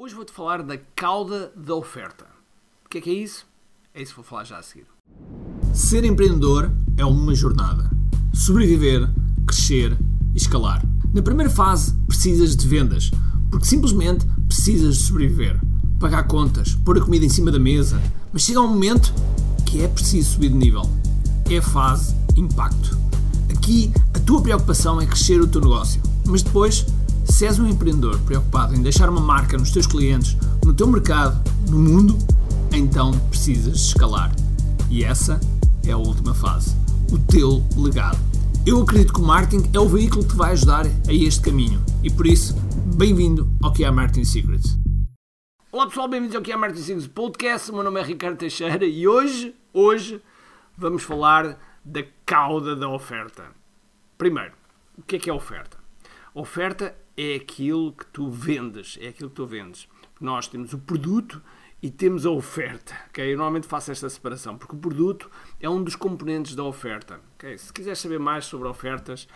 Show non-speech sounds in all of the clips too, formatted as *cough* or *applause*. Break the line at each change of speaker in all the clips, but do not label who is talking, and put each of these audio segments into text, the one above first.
Hoje vou-te falar da cauda da oferta. O que é que é isso? É isso que vou falar já a seguir.
Ser empreendedor é uma jornada. Sobreviver, crescer e escalar. Na primeira fase, precisas de vendas, porque simplesmente precisas de sobreviver. Pagar contas, pôr a comida em cima da mesa. Mas chega um momento que é preciso subir de nível. É a fase impacto. Aqui, a tua preocupação é crescer o teu negócio. Mas depois, se és um empreendedor preocupado em deixar uma marca nos teus clientes, no teu mercado, no mundo, então precisas escalar. E essa é a última fase. O teu legado. Eu acredito que o marketing é o veículo que te vai ajudar a este caminho. E por isso, bem-vindo ao que é Marketing Secrets.
Olá pessoal, bem-vindos ao que é Marketing Secrets Podcast. O meu nome é Ricardo Teixeira e hoje, hoje, vamos falar da cauda da oferta. Primeiro, o que é que é oferta? Oferta é aquilo que tu vendes, é aquilo que tu vendes. Nós temos o produto e temos a oferta. Okay? Eu normalmente faço esta separação, porque o produto é um dos componentes da oferta. Okay? Se quiseres saber mais sobre ofertas,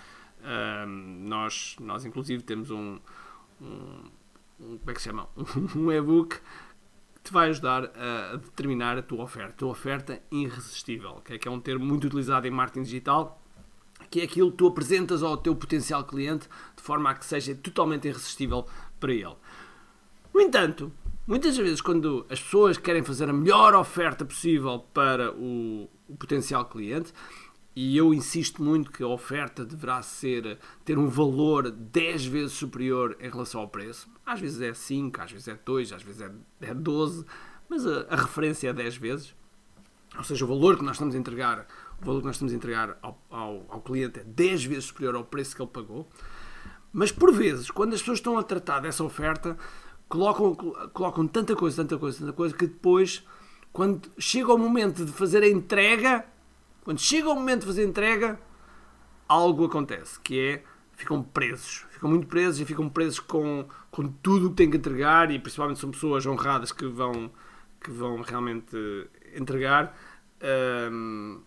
nós, nós inclusive temos um, um, um, como é que se chama? *laughs* um e-book que te vai ajudar a, determinar a tua oferta. A tua oferta irresistível, okay? que é um termo muito utilizado em marketing digital, que é aquilo que tu apresentas ao teu potencial cliente de forma a que seja totalmente irresistível para ele. No entanto, Muitas vezes, quando as pessoas querem fazer a melhor oferta possível para o, o, potencial cliente, e eu insisto muito que a oferta deverá ser, ter um valor 10 vezes superior em relação ao preço. Às vezes é 5, às vezes é 2, às vezes é, é 12, mas a, a, referência é 10 vezes. Ou seja, o valor que nós estamos a entregar, o valor que nós estamos a entregar ao, ao, ao cliente é 10 vezes superior ao preço que ele pagou. Mas por vezes, quando as pessoas estão a tratar dessa oferta, colocam, colocam tanta coisa, tanta coisa, tanta coisa, que depois, quando chega o momento de fazer a entrega, quando chega o momento de fazer a entrega, algo acontece, que é, ficam presos. Ficam muito presos e ficam presos com, com tudo o que têm que entregar e principalmente são pessoas honradas que vão, que vão realmente entregar. Um,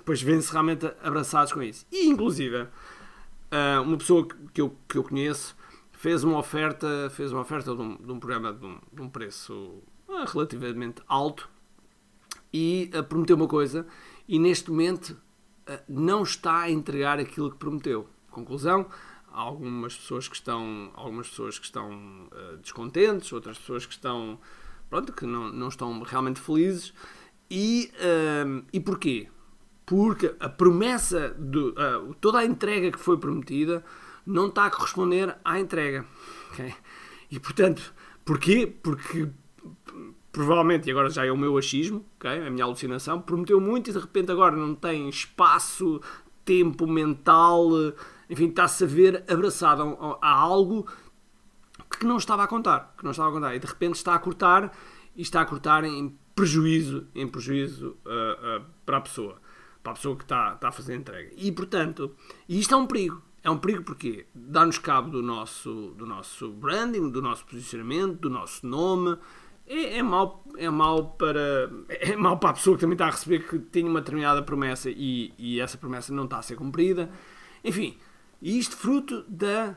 depois vêm-se realmente abraçados com isso. E, inclusive, uma pessoa que eu, que eu conheço fez uma oferta, fez uma oferta de um, de um programa de um, de um, preço ah, relativamente alto e uh, prometeu uma coisa e neste momento não está a entregar aquilo que prometeu. Conclusão, há algumas pessoas que estão, algumas pessoas que estão descontentes, outras pessoas que estão, pronto, que não, não estão realmente felizes. E, e porquê? Porque a promessa, de, toda a entrega que foi prometida não está a corresponder à entrega. Okay? E portanto, porquê? Porque provavelmente, e agora já é o meu achismo, okay? a minha alucinação, prometeu muito e de repente agora não tem espaço, tempo mental, enfim, está-se a ver abraçado a, a, algo que não estava a contar, que não estava a contar, e de repente está a cortar e está a cortar em prejuízo, em prejuízo uh, uh, para a pessoa, para a pessoa que está, está a fazer a entrega. E portanto, isto é um perigo, é um perigo porque dá-nos cabo do nosso, do nosso branding, do nosso posicionamento, do nosso nome. É, é, mau, é, mau para, é mau para a pessoa que também está a receber que tem uma determinada promessa e, e essa promessa não está a ser cumprida. Enfim, isto fruto da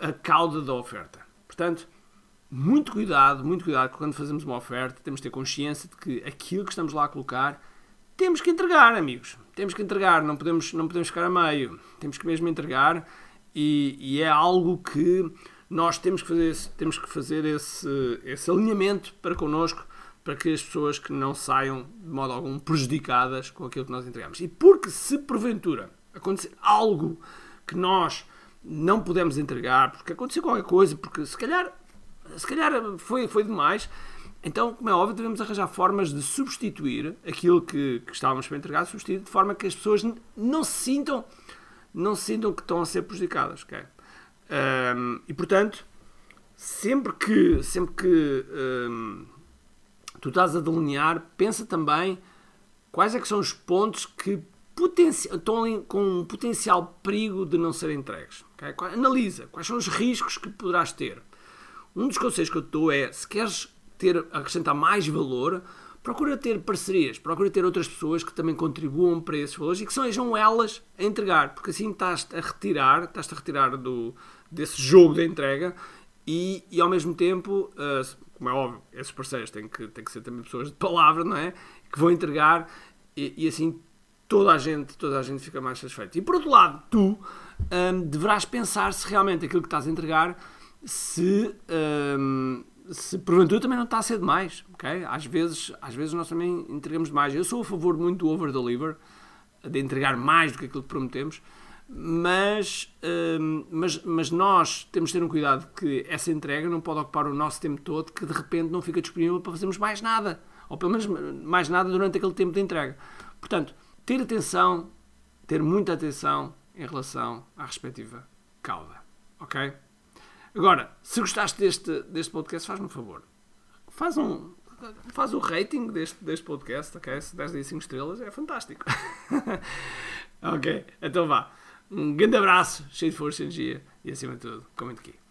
a cauda da oferta. Portanto, muito cuidado, muito cuidado quando fazemos uma oferta, temos de ter consciência de que aquilo que estamos lá a colocar temos que entregar, amigos. Temos que entregar, não podemos, não podemos ficar a meio. Temos que mesmo entregar e, e é algo que nós temos que fazer, esse, temos que fazer esse, esse alinhamento para connosco, para que as pessoas que não saiam de modo algum prejudicadas com aquilo que nós entregamos. E porque se porventura acontecer algo que nós não podemos entregar, porque aconteceu qualquer coisa, porque se calhar, se calhar foi, foi demais, então, como é óbvio, devemos arranjar formas de substituir aquilo que, que estávamos para entregar, substituir de forma que as pessoas não se sintam, não se sintam que estão a ser prejudicadas. Okay? Um, e portanto, sempre que, sempre que um, tu estás a delinear, pensa também quais é que são os pontos que estão com um potencial perigo de não serem entregues. Okay? Analisa quais são os riscos que poderás ter. Um dos conselhos que eu te dou é, se queres ter, acrescentar mais valor, procura ter parcerias, procura ter outras pessoas que também contribuam para esses valores e que sejam elas a entregar, porque assim estás a retirar, estás a retirar do, desse jogo da entrega e, e ao mesmo tempo, uh, como é óbvio, esses parceiros têm que, têm que ser também pessoas de palavra, não é? Que vão entregar e, e assim toda a gente, toda a gente fica mais satisfeita. E por outro lado, tu um, deverás pensar se realmente aquilo que estás a entregar se, um, se porventura também não está a ser demais, ok? Às vezes, às vezes nós também entregamos mais. Eu sou a favor muito do over-deliver, de entregar mais do que aquilo que prometemos, mas, um, mas, mas nós temos de ter um cuidado que essa entrega não pode ocupar o nosso tempo todo, que de repente não fica disponível para fazermos mais nada, ou pelo menos mais nada durante aquele tempo de entrega. Portanto, ter atenção, ter muita atenção em relação à respectiva cauda. Ok? Agora, se gostaste deste, deste podcast, faz-me um favor. Faz um. Faz o rating deste, deste podcast, ok? Se 10 e 5 estrelas é fantástico. *laughs* ok, então vá. Um grande abraço, cheio de força e energia e acima de tudo, comente aqui.